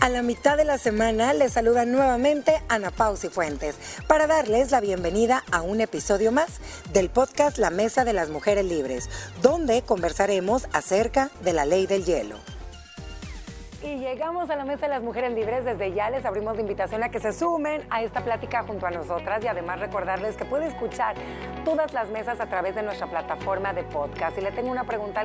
A la mitad de la semana les saluda nuevamente Ana Pausi Fuentes para darles la bienvenida a un episodio más del podcast La Mesa de las Mujeres Libres, donde conversaremos acerca de la ley del hielo. Y llegamos a la Mesa de las Mujeres Libres. Desde ya les abrimos la invitación a que se sumen a esta plática junto a nosotras y además recordarles que puede escuchar todas las mesas a través de nuestra plataforma de podcast. Y le tengo una pregunta.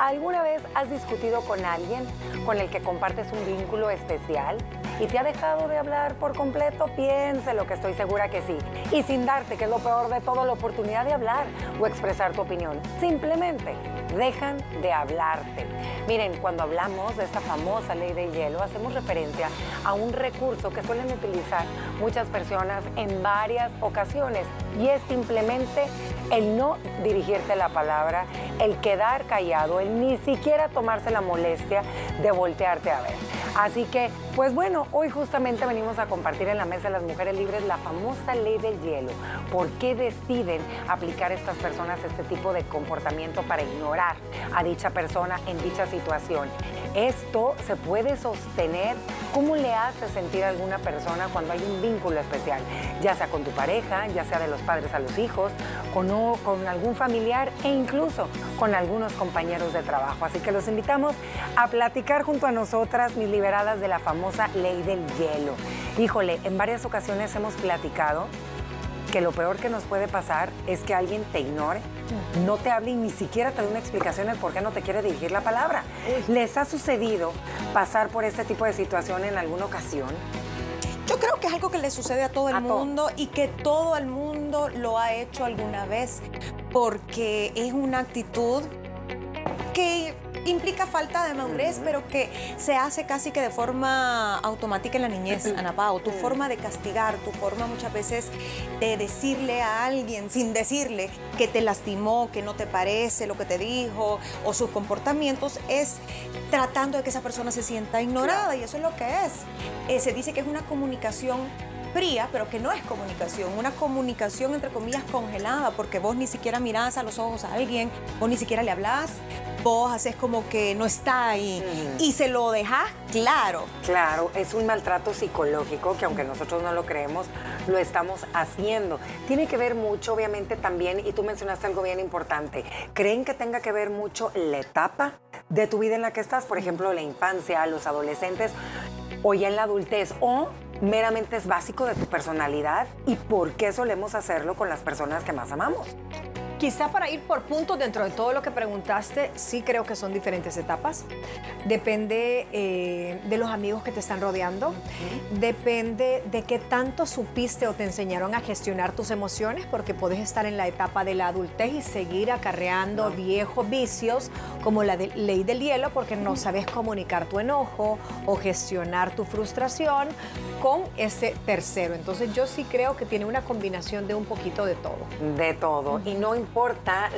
¿Alguna vez has discutido con alguien con el que compartes un vínculo especial y te ha dejado de hablar por completo? Piénselo, que estoy segura que sí. Y sin darte, que es lo peor de todo, la oportunidad de hablar o expresar tu opinión. Simplemente dejan de hablarte. Miren, cuando hablamos de esta famosa ley de hielo, hacemos referencia a un recurso que suelen utilizar muchas personas en varias ocasiones y es simplemente el no dirigirte la palabra, el quedar callado, el ni siquiera tomarse la molestia de voltearte a ver. Así que, pues bueno, hoy justamente venimos a compartir en la mesa de las mujeres libres la famosa ley del hielo. ¿Por qué deciden aplicar estas personas este tipo de comportamiento para ignorar a dicha persona en dicha situación? Esto se puede sostener. ¿Cómo le hace sentir a alguna persona cuando hay un vínculo especial? Ya sea con tu pareja, ya sea de los padres a los hijos, con, con algún familiar e incluso con algunos compañeros de trabajo. Así que los invitamos a platicar junto a nosotras, mis liberadas de la famosa ley del hielo. Híjole, en varias ocasiones hemos platicado que lo peor que nos puede pasar es que alguien te ignore, no te hable y ni siquiera te dé una explicación de por qué no te quiere dirigir la palabra. ¿Les ha sucedido pasar por este tipo de situación en alguna ocasión? Yo creo que es algo que le sucede a todo el mundo y que todo el mundo lo ha hecho alguna vez porque es una actitud que implica falta de madurez, pero que se hace casi que de forma automática en la niñez, Ana Pao. Tu forma de castigar, tu forma muchas veces de decirle a alguien sin decirle que te lastimó, que no te parece lo que te dijo o sus comportamientos es tratando de que esa persona se sienta ignorada y eso es lo que es. Eh, se dice que es una comunicación fría, pero que no es comunicación, una comunicación entre comillas congelada, porque vos ni siquiera mirás a los ojos a alguien, vos ni siquiera le hablas, vos haces como que no está ahí y se lo dejas claro. Claro, es un maltrato psicológico que aunque nosotros no lo creemos, lo estamos haciendo. Tiene que ver mucho, obviamente, también, y tú mencionaste algo bien importante, ¿creen que tenga que ver mucho la etapa de tu vida en la que estás? Por ejemplo, la infancia, los adolescentes o ya en la adultez, o meramente es básico de tu personalidad y por qué solemos hacerlo con las personas que más amamos. Quizá para ir por puntos dentro de todo lo que preguntaste, sí creo que son diferentes etapas. Depende eh, de los amigos que te están rodeando, depende de qué tanto supiste o te enseñaron a gestionar tus emociones, porque puedes estar en la etapa de la adultez y seguir acarreando viejos vicios como la ley del hielo, porque no sabes comunicar tu enojo o gestionar tu frustración con ese tercero. Entonces yo sí creo que tiene una combinación de un poquito de todo. De todo. Y no importa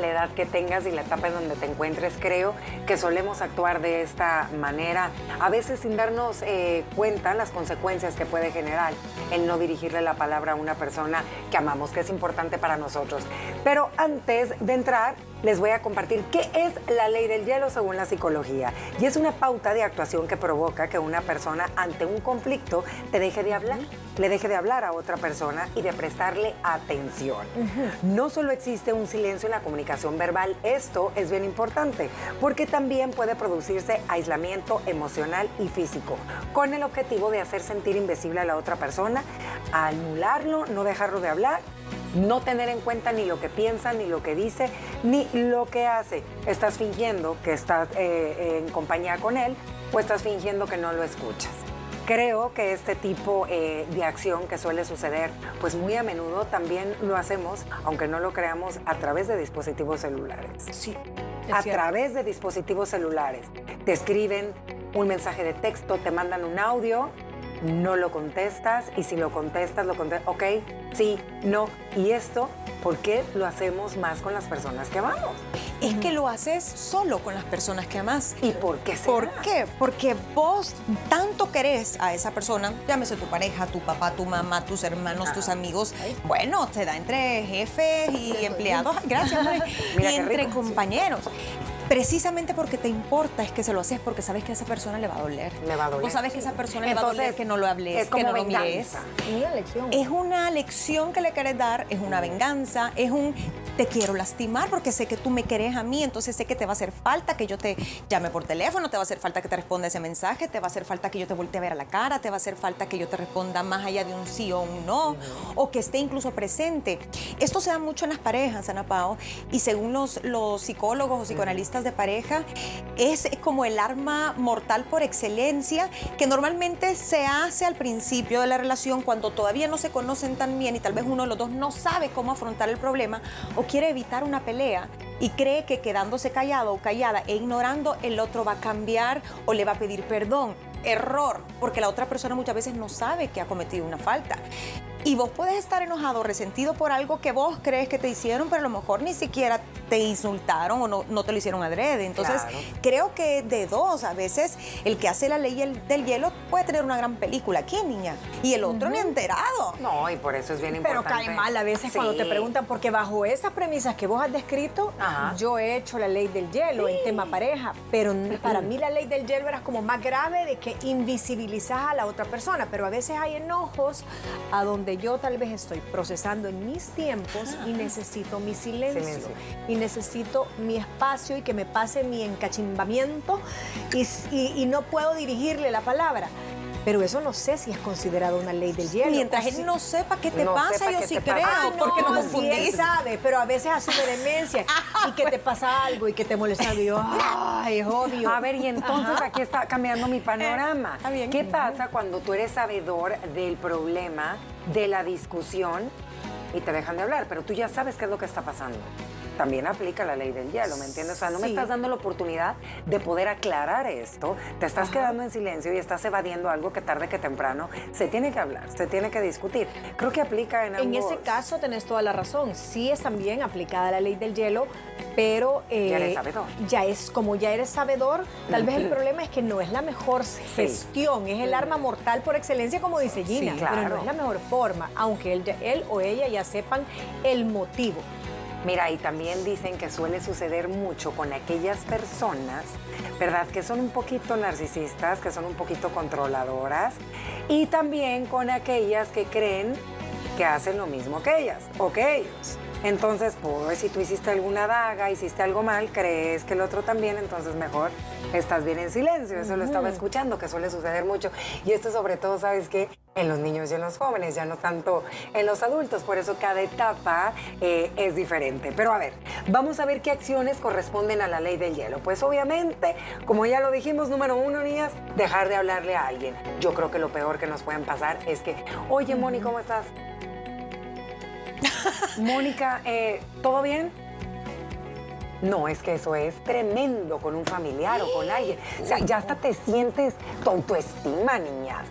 la edad que tengas y la etapa en donde te encuentres, creo que solemos actuar de esta manera, a veces sin darnos eh, cuenta las consecuencias que puede generar el no dirigirle la palabra a una persona que amamos, que es importante para nosotros. Pero antes de entrar, les voy a compartir qué es la ley del hielo según la psicología. Y es una pauta de actuación que provoca que una persona ante un conflicto te deje de hablar, le deje de hablar a otra persona y de prestarle atención. No solo existe un silencio en la comunicación verbal, esto es bien importante, porque también puede producirse aislamiento emocional y físico, con el objetivo de hacer sentir invisible a la otra persona, anularlo, no dejarlo de hablar no tener en cuenta ni lo que piensa, ni lo que dice, ni lo que hace. Estás fingiendo que estás eh, en compañía con él o estás fingiendo que no lo escuchas. Creo que este tipo eh, de acción que suele suceder, pues muy a menudo también lo hacemos, aunque no lo creamos, a través de dispositivos celulares. Sí. A través de dispositivos celulares. Te escriben un mensaje de texto, te mandan un audio no lo contestas y si lo contestas, lo contestas, ok, sí, no. Y esto, ¿por qué lo hacemos más con las personas que amamos? Es que lo haces solo con las personas que amas. ¿Y por qué ¿Por qué? Porque vos tanto querés a esa persona, llámese tu pareja, tu papá, tu mamá, tus hermanos, tus amigos. Bueno, te da entre jefes y empleados, gracias, y entre compañeros precisamente porque te importa es que se lo haces porque sabes que a esa persona le va a doler. Le va a doler. O sabes que a esa persona le va a doler que no lo hables, es como que no venganza. lo mires. Una lección. Es una lección que le quieres dar, es una venganza, es un te quiero lastimar porque sé que tú me querés a mí, entonces sé que te va a hacer falta que yo te llame por teléfono, te va a hacer falta que te responda ese mensaje, te va a hacer falta que yo te voltee a ver a la cara, te va a hacer falta que yo te responda más allá de un sí o un no, o que esté incluso presente. Esto se da mucho en las parejas, Ana Pao, y según los, los psicólogos o psicoanalistas de pareja, es como el arma mortal por excelencia que normalmente se hace al principio de la relación cuando todavía no se conocen tan bien y tal vez uno de los dos no sabe cómo afrontar el problema o quiere evitar una pelea y cree que quedándose callado o callada e ignorando el otro va a cambiar o le va a pedir perdón. Error, porque la otra persona muchas veces no sabe que ha cometido una falta. Y vos puedes estar enojado, resentido por algo que vos crees que te hicieron, pero a lo mejor ni siquiera te insultaron o no, no te lo hicieron adrede. Entonces, Claro. creo que de dos, a veces el que hace la ley el- del hielo puede tener una gran película aquí, niña. Y el otro ni enterado. No, y por eso es bien Pero importante. cae mal a veces cuando te Sí. preguntan, porque bajo esas premisas que vos has descrito, Ajá. yo he hecho la ley del hielo en tema pareja, pero para mí la ley del hielo era como más grave de que invisibilizas a la otra persona, pero a veces hay enojos a donde yo tal vez estoy procesando en mis tiempos y necesito mi silencio, Silencio. y necesito mi espacio y que me pase mi encachimbamiento y, s- y- y no puedo dirigirle la palabra. Pero eso no sé si es considerado una ley del hielo. Mientras él si- no sepa qué te No pasa, yo sí creo. Ah, porque no, sí, él sabe, pero a veces asume demencia y que te pasa algo y que te molesta y yo, ay, es obvio. A ver, y entonces aquí está cambiando mi panorama. está bien. ¿Qué pasa cuando tú eres sabedor del problema, de la discusión y te dejan de hablar, pero tú ya sabes qué es lo que está pasando? También aplica la ley del hielo, ¿me entiendes? O sea, no me estás dando la oportunidad de poder aclarar esto, te estás quedando en silencio y estás evadiendo algo que tarde que temprano se tiene que hablar, se tiene que discutir. Creo que aplica en ambos. En ese caso tenés toda la razón. Sí es también aplicada la ley del hielo, pero eh, Ya eres sabedor. ya es como ya eres sabedor. Tal vez el problema es que no es la mejor gestión, es el arma mortal por excelencia, como dice Gina, Sí, pero claro. no es la mejor forma, aunque él, él o ella ya sepan el motivo. Mira, y también dicen que suele suceder mucho con aquellas personas, ¿verdad? Que son un poquito narcisistas, que son un poquito controladoras, y también con aquellas que creen que hacen lo mismo que ellas o que ellos. Entonces, pues, si tú hiciste alguna daga, hiciste algo mal, crees que el otro también, entonces mejor estás bien en silencio. Eso lo estaba escuchando, que suele suceder mucho. Y esto sobre todo, ¿sabes qué? En los niños y en los jóvenes, ya no tanto en los adultos. Por eso cada etapa eh, es diferente. Pero a ver, vamos a ver qué acciones corresponden a la ley del hielo. Pues obviamente, como ya lo dijimos, número uno, niñas, dejar de hablarle a alguien. Yo creo que lo peor que nos pueden pasar es que, oye, Moni, ¿cómo estás? Mónica, eh, ¿todo bien? No, es que eso es tremendo con un familiar o con alguien. O sea, ya hasta te sientes tu autoestima, niñas.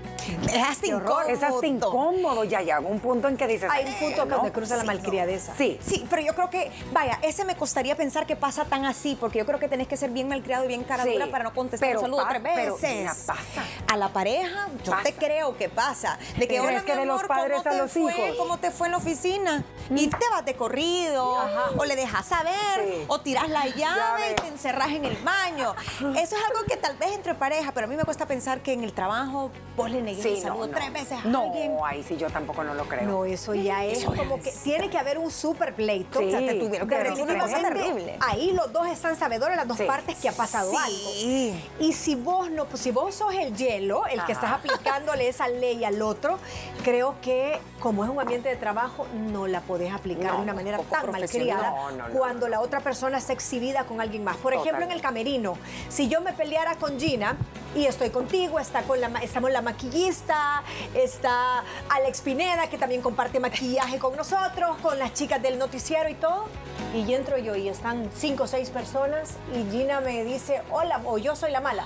Es hasta incómodo. Es hasta incómodo. Ya llega un punto en que dices. Hay un punto "Eh, ¿no?". donde cruza la Sí, malcriadeza. Sí. Sí, pero yo creo que, vaya, ese me costaría pensar que pasa tan así, porque yo creo que tenés que ser bien malcriado y bien cara Sí, dura para no contestar pero un saludo pa- tres pero, veces. mira, pasa. A la pareja, yo Pasa. te creo que pasa. De que, Pero hola, es que mi de los amor, padres ¿cómo a te los fue? hijos. ¿Cómo te fue en la oficina? Y te vas de corrido, o le dejas saber, o tiras la llave Llave. y te encerras en el baño. Eso es algo que tal vez entre pareja, pero a mí me cuesta pensar que en el trabajo vos le Sí, no, saludo no. tres veces a No, alguien. ahí sí yo tampoco no lo creo. No, eso ya es como que tiene que haber un super pleito. Sí, o sea, te tuvieron que terrible. Ahí los dos están sabedores, las dos Sí. partes que ha pasado Sí. algo. Y si vos no, pues si vos sos el hielo, el que estás aplicándole esa ley al otro, creo que como es un ambiente de trabajo, no la podés aplicar No, de una manera tan malcriada No, no, no, cuando la otra persona está exhibida con alguien más. Por ejemplo, en el camerino, si yo me peleara con Gina y estoy contigo, está con la, estamos la está Alex Pineda, que también comparte maquillaje con nosotros, con las chicas del noticiero y todo. Y entro yo y están cinco o seis personas y Gina me dice, hola, o yo soy la mala.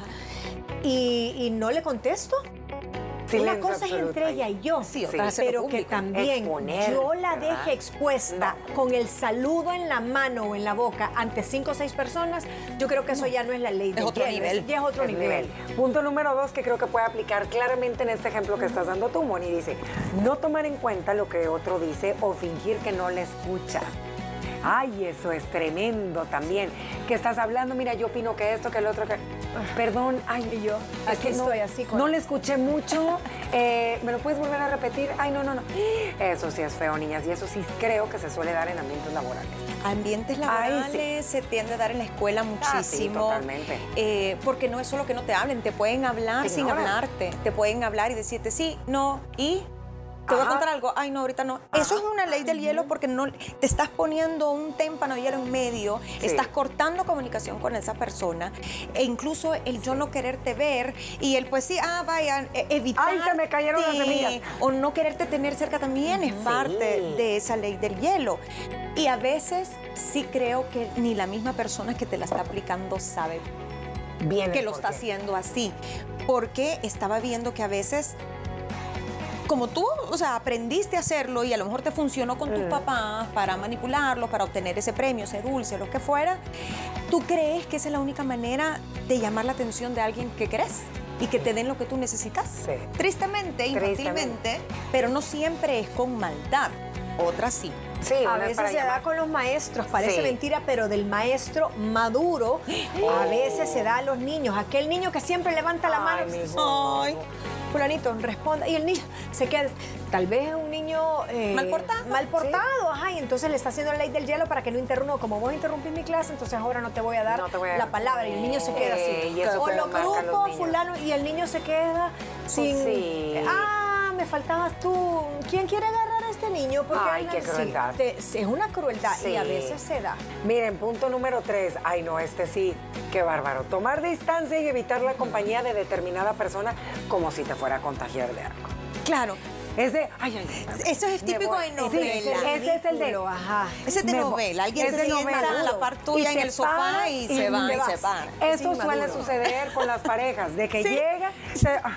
Y no le contesto. Una Silencio cosa es entre ella y yo, Sí, pero que también Exponer, yo la ¿verdad? deje expuesta con el saludo en la mano o en la boca ante cinco o seis personas, yo creo que eso ya no es la ley del otro nivel. ya es otro El nivel. Punto número dos que creo que puede aplicar claramente en este ejemplo que estás dando tú, Moni. Dice, no tomar en cuenta lo que otro dice o fingir que no le escucha. Ay, eso es tremendo también. Que estás hablando, mira, yo opino que esto, que el otro, que. Perdón, ay, Y yo, es aquí que no- estoy así con- No le escuché mucho. Eh, ¿Me lo puedes volver a repetir? Ay, no, no, no. Eso sí es feo, niñas, y eso sí creo que se suele dar en ambientes laborales. Ambientes Ay, laborales se tiende a dar en la escuela Ah, sí, muchísimo. totalmente. Eh, porque no es solo que no te hablen, te pueden hablar sin hablarte. Te pueden hablar y decirte sí, no, y. Te voy a contar algo. Ay, no, ahorita no. Eso es una ley del hielo porque no te estás poniendo un témpano de hielo en medio, Sí. estás cortando comunicación con esa persona e incluso el yo no quererte ver y el pues sí, ah, vaya, e- evitar. Ay, se me cayeron las semillas. O no quererte tener cerca también es parte de esa ley del hielo. Y a veces sí creo que ni la misma persona que te la está aplicando sabe Bien. que lo está haciendo así. Porque estaba viendo que a veces, como tú, o sea, aprendiste a hacerlo y a lo mejor te funcionó con tus Mm. papás para manipularlos, para obtener ese premio, ese dulce, lo que fuera, tú crees que esa es la única manera de llamar la atención de alguien que querés y que te den lo que tú necesitas. Sí. Tristemente, infantilmente, pero no siempre es con maldad. Otras sí. Sí, A veces se da con los maestros, parece Sí. mentira, pero del maestro maduro a veces se da a los niños. Aquel niño que siempre levanta la Ay, mano. Ay, fulanito, responda. Y el niño se queda, tal vez es un niño... eh, Mal portado, Mal portado, ajá, y entonces le está haciendo la ley del hielo para que no interrumpa. Como vos interrumpís mi clase, entonces ahora no te voy a dar No te voy a- la palabra. Y el niño se queda Eh, así. o lo grupo, fulano, y el niño se queda sin... sí. Ah, me faltabas tú. ¿Quién quiere a este niño? Porque Ay, qué sí, crueldad. te- es una crueldad y a Sí. veces se da. Miren, punto número tres. Ay, no, este sí, qué bárbaro. Tomar distancia y evitar la compañía de determinada persona como si te fuera a contagiar de algo. Claro. Es de, ay, ay, ay. Eso es típico voy. de Sí, novela. ese es el de. Ajá. Ese es de novela. Alguien Es se de sienta novela. a la par tuya Y en el sofá y, se va te y se va. Eso Es suele suceder con las parejas, de que Sí. llega, se, ah,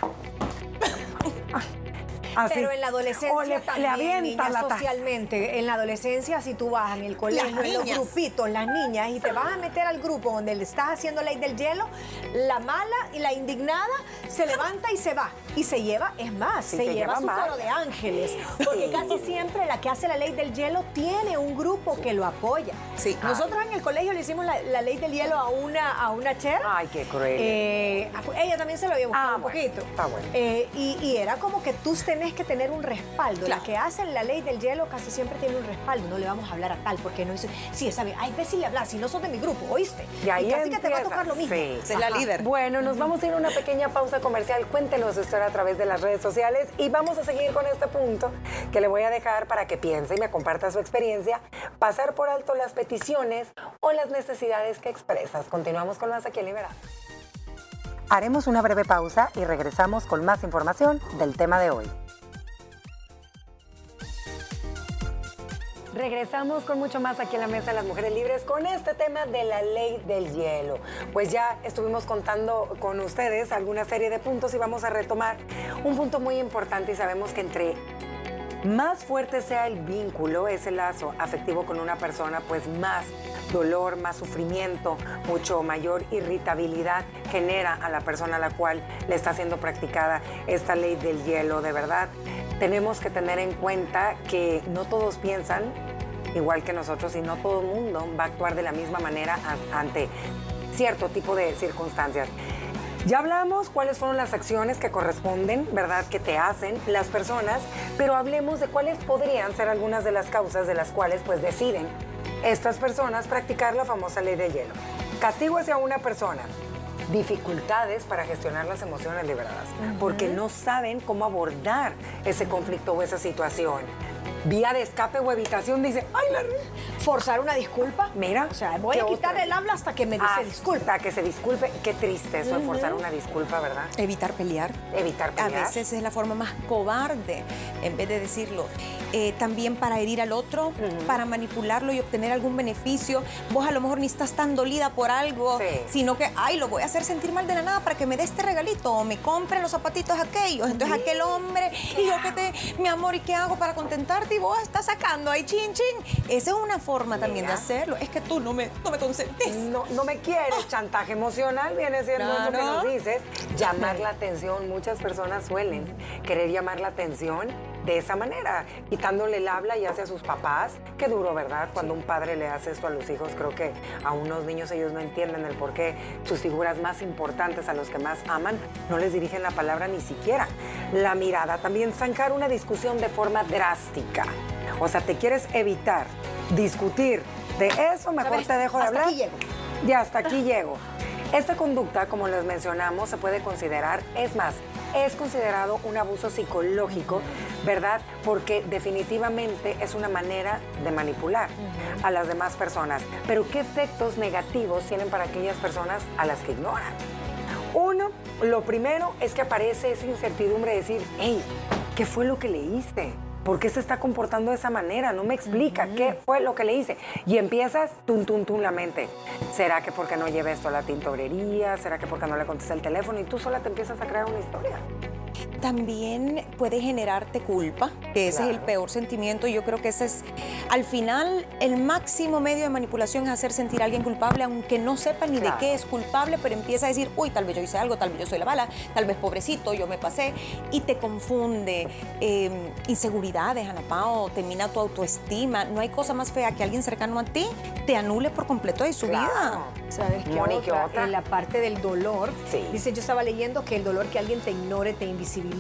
así. Pero en la adolescencia o le, también, le avienta la taza. socialmente, en la adolescencia, si tú vas en el colegio, en los grupitos, las niñas, y te vas a meter al grupo donde le estás haciendo ley del hielo, la mala y la indignada se levanta y se va. Y se lleva, es más, Sí, se, se lleva lleva su coro de ángeles. Porque Sí. casi siempre la que hace la ley del hielo tiene un grupo que lo apoya. Sí. Nosotros en el colegio le hicimos la, la ley del hielo a una, a una cher. Ay, qué cruel. Eh, ella también se lo había buscado Ah, un bueno, poquito. está bueno. Eh, y, y era como que tú tenés que tener un respaldo. Claro. La que hacen la ley del hielo casi siempre tiene un respaldo. No le vamos a hablar a tal porque no dice, sí, esa vez, ay, ve si le hablas, si no sos de mi grupo, ¿oíste? Y ahí casi que te va a empieza. tocar lo mismo. Sí. Esa es la líder. Bueno, nos vamos a ir a una pequeña pausa comercial. Cuéntenos su historia a través de las redes sociales y vamos a seguir con este punto que le voy a dejar para que piense y me comparta su experiencia. Pasar por alto las peticiones o las necesidades que expresas. Continuamos con más aquí en Liberado. Haremos una breve pausa y regresamos con más información del tema de hoy. Regresamos con mucho más aquí en la Mesa de las Mujeres Libres con este tema de la ley del hielo. Pues ya estuvimos contando con ustedes alguna serie de puntos y vamos a retomar un punto muy importante y sabemos que entre más fuerte sea el vínculo, ese lazo afectivo con una persona, pues más dolor, más sufrimiento, mucho mayor irritabilidad genera a la persona a la cual le está siendo practicada esta ley del hielo. De verdad, tenemos que tener en cuenta que no todos piensan igual que nosotros y no todo el mundo va a actuar de la misma manera ante cierto tipo de circunstancias. Ya hablamos cuáles fueron las acciones que corresponden, ¿verdad?, que te hacen las personas, pero hablemos de cuáles podrían ser algunas de las causas de las cuales pues deciden estas personas practicar la famosa ley del hielo. Castigo hacia una persona, dificultades para gestionar las emociones liberadas, porque no saben cómo abordar ese conflicto o esa situación. Vía de escape o evitación dice, ay, la... Forzar una disculpa. Mira, O sea, voy ¿qué a quitar otra? el habla hasta que me dice disculpa. Hasta que se disculpe. Qué triste eso de forzar una disculpa, ¿verdad? Evitar pelear. Evitar A pelear. veces es la forma más cobarde en vez de decirlo. Eh, también para herir al otro, para manipularlo y obtener algún beneficio. Vos a lo mejor ni estás tan dolida por algo, Sí. sino que, ay, lo voy a hacer sentir mal de la nada para que me dé este regalito o me compre los zapatitos aquellos. Entonces aquel hombre, y yo que te, mi amor, ¿y qué hago para contentarte? Y vos estás sacando ahí chin chin. Esa es una forma también de Mira. hacerlo. Es que tú no me, no me consentís. No, no me quieres, chantaje emocional viene siendo eso que Claro. nos dices. Llamar la atención. Muchas personas suelen querer llamar la atención de esa manera, quitándole el habla ya sea a sus papás. Qué duro, ¿verdad? Cuando un padre le hace esto a los hijos, creo que a unos niños ellos no entienden el por qué sus figuras más importantes, a los que más aman, no les dirigen la palabra ni siquiera. La mirada, también zancar una discusión de forma drástica. O sea, te quieres evitar discutir de eso, mejor te dejo de hablar. Hasta aquí llego. Ya hasta aquí llego. Esta conducta, como les mencionamos, se puede considerar, es más, es considerado un abuso psicológico, ¿verdad? Porque definitivamente es una manera de manipular a las demás personas. Pero ¿qué efectos negativos tienen para aquellas personas a las que ignoran? Uno, lo primero es que aparece esa incertidumbre de decir, hey, ¿qué fue lo que leíste? ¿Por qué se está comportando de esa manera? No me explica qué fue lo que le hice. Y empiezas, tum, tum, tum, la mente. ¿Será que porque no lleve esto a la tintorería? ¿Será que porque no le contesta el teléfono? Y tú sola te empiezas a crear una historia también puede generarte culpa, que ese es el peor sentimiento. Yo creo que ese es, al final, el máximo medio de manipulación es hacer sentir a alguien culpable, aunque no sepa ni de qué es culpable, pero empieza a decir, uy, tal vez yo hice algo, tal vez yo soy la bala, tal vez pobrecito, yo me pasé, y te confunde. Em, inseguridades, Ana Pao, termina tu autoestima. No hay cosa más fea que alguien cercano a ti te anule por completo de su vida. ¿Sabes qué otra? En la parte del dolor, dice, yo estaba leyendo que el dolor que alguien te ignore, te invisibiliza,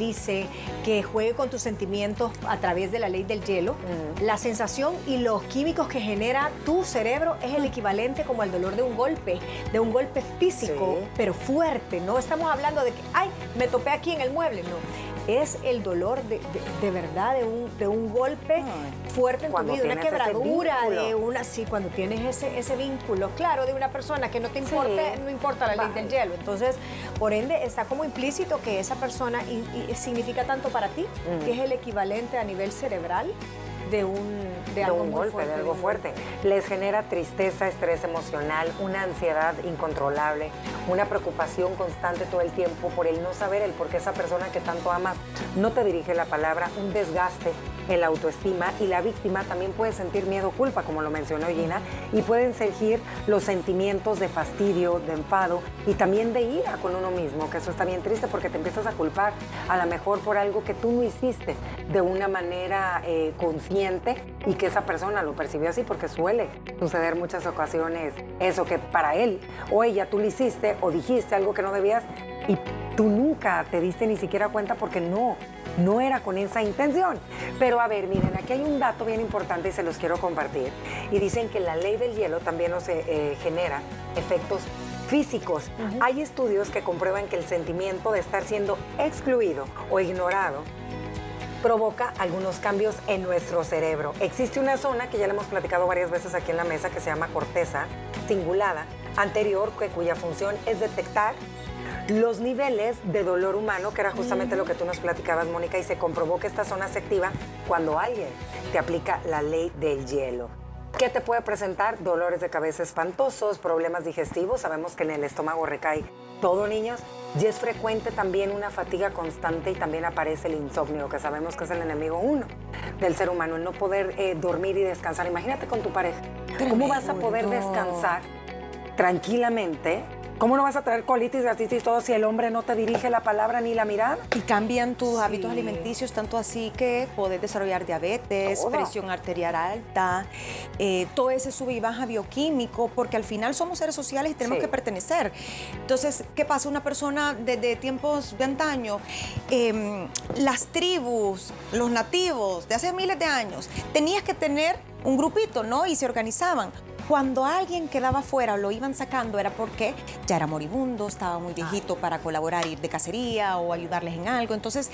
que juegue con tus sentimientos a través de la ley del hielo, mm. la sensación y los químicos que genera tu cerebro es el equivalente como al dolor de un golpe, de un golpe físico, pero fuerte. No estamos hablando de que, ay, me topé aquí en el mueble, no es el dolor de, verdad, de un, de un golpe fuerte en tu vida, una quebradura, de una, sí, cuando tienes ese, ese vínculo, claro, de una persona que no te importa, no importa la ley del hielo. Entonces, por ende, está como implícito que esa persona significa tanto para ti, que es el equivalente a nivel cerebral de un, de, algo un golpe, de algo fuerte. Les genera tristeza, estrés emocional, una ansiedad incontrolable, una preocupación constante todo el tiempo por el no saber el por qué esa persona que tanto amas no te dirige la palabra, un desgaste en la autoestima y la víctima también puede sentir miedo culpa, como lo mencionó Gina, y pueden surgir los sentimientos de fastidio, de enfado y también de ira con uno mismo, que eso está bien triste porque te empiezas a culpar a lo mejor por algo que tú no hiciste de una manera eh, consciente y que esa persona lo percibió así porque suele suceder muchas ocasiones eso que para él o ella tú lo hiciste o dijiste algo que no debías y tú nunca te diste ni siquiera cuenta porque no, no era con esa intención. Pero a ver, miren, aquí hay un dato bien importante y se los quiero compartir. Y dicen que la ley del hielo también nos eh, genera efectos físicos. Hay estudios que comprueban que el sentimiento de estar siendo excluido o ignorado provoca algunos cambios en nuestro cerebro. Existe una zona que ya le hemos platicado varias veces aquí en la mesa que se llama corteza cingulada anterior, cuya función es detectar los niveles de dolor humano, que era justamente lo que tú nos platicabas, Mónica, y se comprobó que esta zona se activa cuando alguien te aplica la ley del hielo. ¿Qué te puede presentar? Dolores de cabeza espantosos, problemas digestivos. Sabemos que en el estómago recae todo, niños. Y es frecuente también una fatiga constante y también aparece el insomnio, que sabemos que es el enemigo uno del ser humano, el no poder eh, dormir y descansar. Imagínate con tu pareja. ¿Cómo vas a poder descansar tranquilamente ¿Cómo no vas a traer colitis, gastritis y todo si el hombre no te dirige la palabra ni la mirada? Y cambian tus hábitos alimenticios, tanto así que podés desarrollar diabetes, presión arterial alta, eh, todo ese sube y baja bioquímico, porque al final somos seres sociales y tenemos que pertenecer. Entonces, ¿qué pasa? Una persona desde tiempos de antaño, em, las tribus, los nativos de hace miles de años, tenías que tener un grupito, ¿no? Y se organizaban. Cuando alguien quedaba fuera o lo iban sacando era porque ya era moribundo, estaba muy viejito para colaborar, ir de cacería o ayudarles en algo. Entonces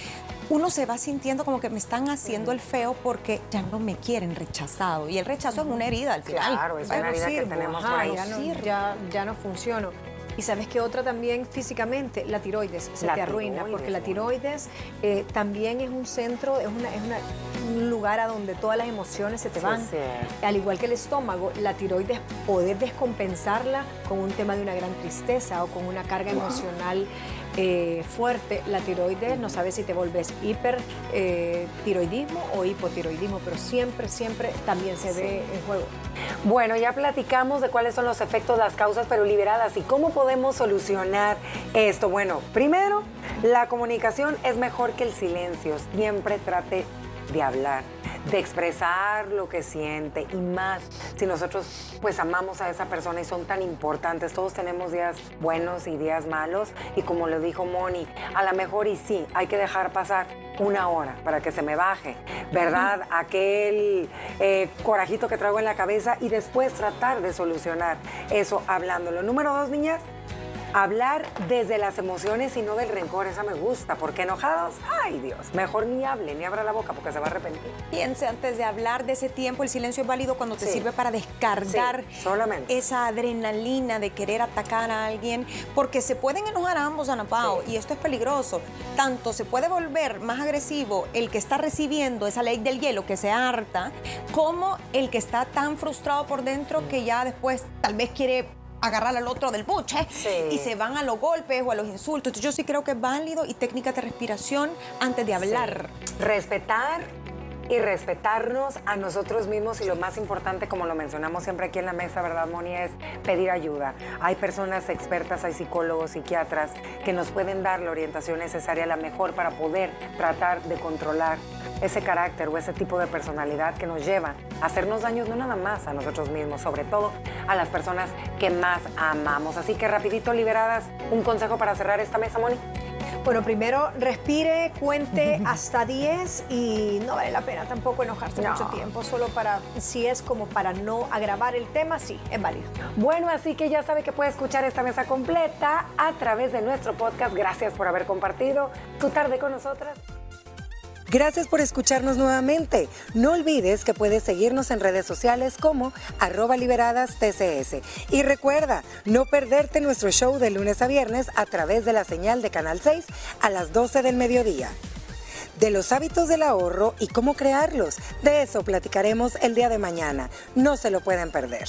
uno se va sintiendo como que me están haciendo el feo porque ya no me quieren rechazado. Y el rechazo es una herida al final. Claro, es una herida que tenemos por ahí. Ya no, ya, ya no funciona. Y sabes que otra también físicamente, la tiroides, se te arruina, porque la tiroides eh, también es un centro, es, una, es un lugar a donde todas las emociones se te van. Al igual que el estómago, la tiroides, poder descompensarla con un tema de una gran tristeza o con una carga emocional eh, fuerte, la tiroides, no sabes si te vuelves hipertiroidismo eh, o hipotiroidismo, pero siempre, siempre también se ve en juego. Bueno, ya platicamos de cuáles son los efectos, las causas, pero liberadas y cómo podemos solucionar esto. Bueno, primero, la comunicación es mejor que el silencio. Siempre trate de hablar, de expresar lo que siente y más si nosotros pues amamos a esa persona y son tan importantes. Todos tenemos días buenos y días malos y como lo dijo Moni, a lo mejor y sí, hay que dejar pasar una hora para que se me baje, ¿verdad? Aquel eh, corajito que traigo en la cabeza y después tratar de solucionar eso hablándolo. Número dos, niñas, Hablar desde las emociones y no del rencor, esa me gusta, porque enojados, ay Dios, mejor ni hable, ni abra la boca porque se va a arrepentir. Piense antes de hablar de ese tiempo, el silencio es válido cuando te sirve para descargar solamente. esa adrenalina de querer atacar a alguien, porque se pueden enojar ambos, Ana Pao, y esto es peligroso. Tanto se puede volver más agresivo el que está recibiendo esa ley del hielo que se harta, como el que está tan frustrado por dentro que ya después tal vez quiere agarrar al otro del buche y se van a los golpes o a los insultos. Entonces yo sí creo que es válido y técnica de respiración antes de hablar. Respetar y respetarnos a nosotros mismos y lo más importante, como lo mencionamos siempre aquí en la mesa, ¿verdad, Moni? Es pedir ayuda. Hay personas expertas, hay psicólogos, psiquiatras que nos pueden dar la orientación necesaria, la mejor para poder tratar de controlar ese carácter o ese tipo de personalidad que nos lleva a hacernos daños no nada más a nosotros mismos, sobre todo a las personas que más amamos. Así que rapidito liberadas, un consejo para cerrar esta mesa, Moni. Bueno, primero respire, cuente hasta 10 y no vale la pena tampoco enojarse mucho tiempo, solo para, si es como para no agravar el tema, sí, es válido. Bueno, así que ya sabe que puede escuchar esta mesa completa a través de nuestro podcast. Gracias por haber compartido tu tarde con nosotras. Gracias por escucharnos nuevamente. No olvides que puedes seguirnos en redes sociales como arroba liberadas TCS. Y recuerda, no perderte nuestro show de lunes a viernes a través de la señal de Canal 6 a las 12 del mediodía. De los hábitos del ahorro y cómo crearlos, de eso platicaremos el día de mañana. No se lo pueden perder.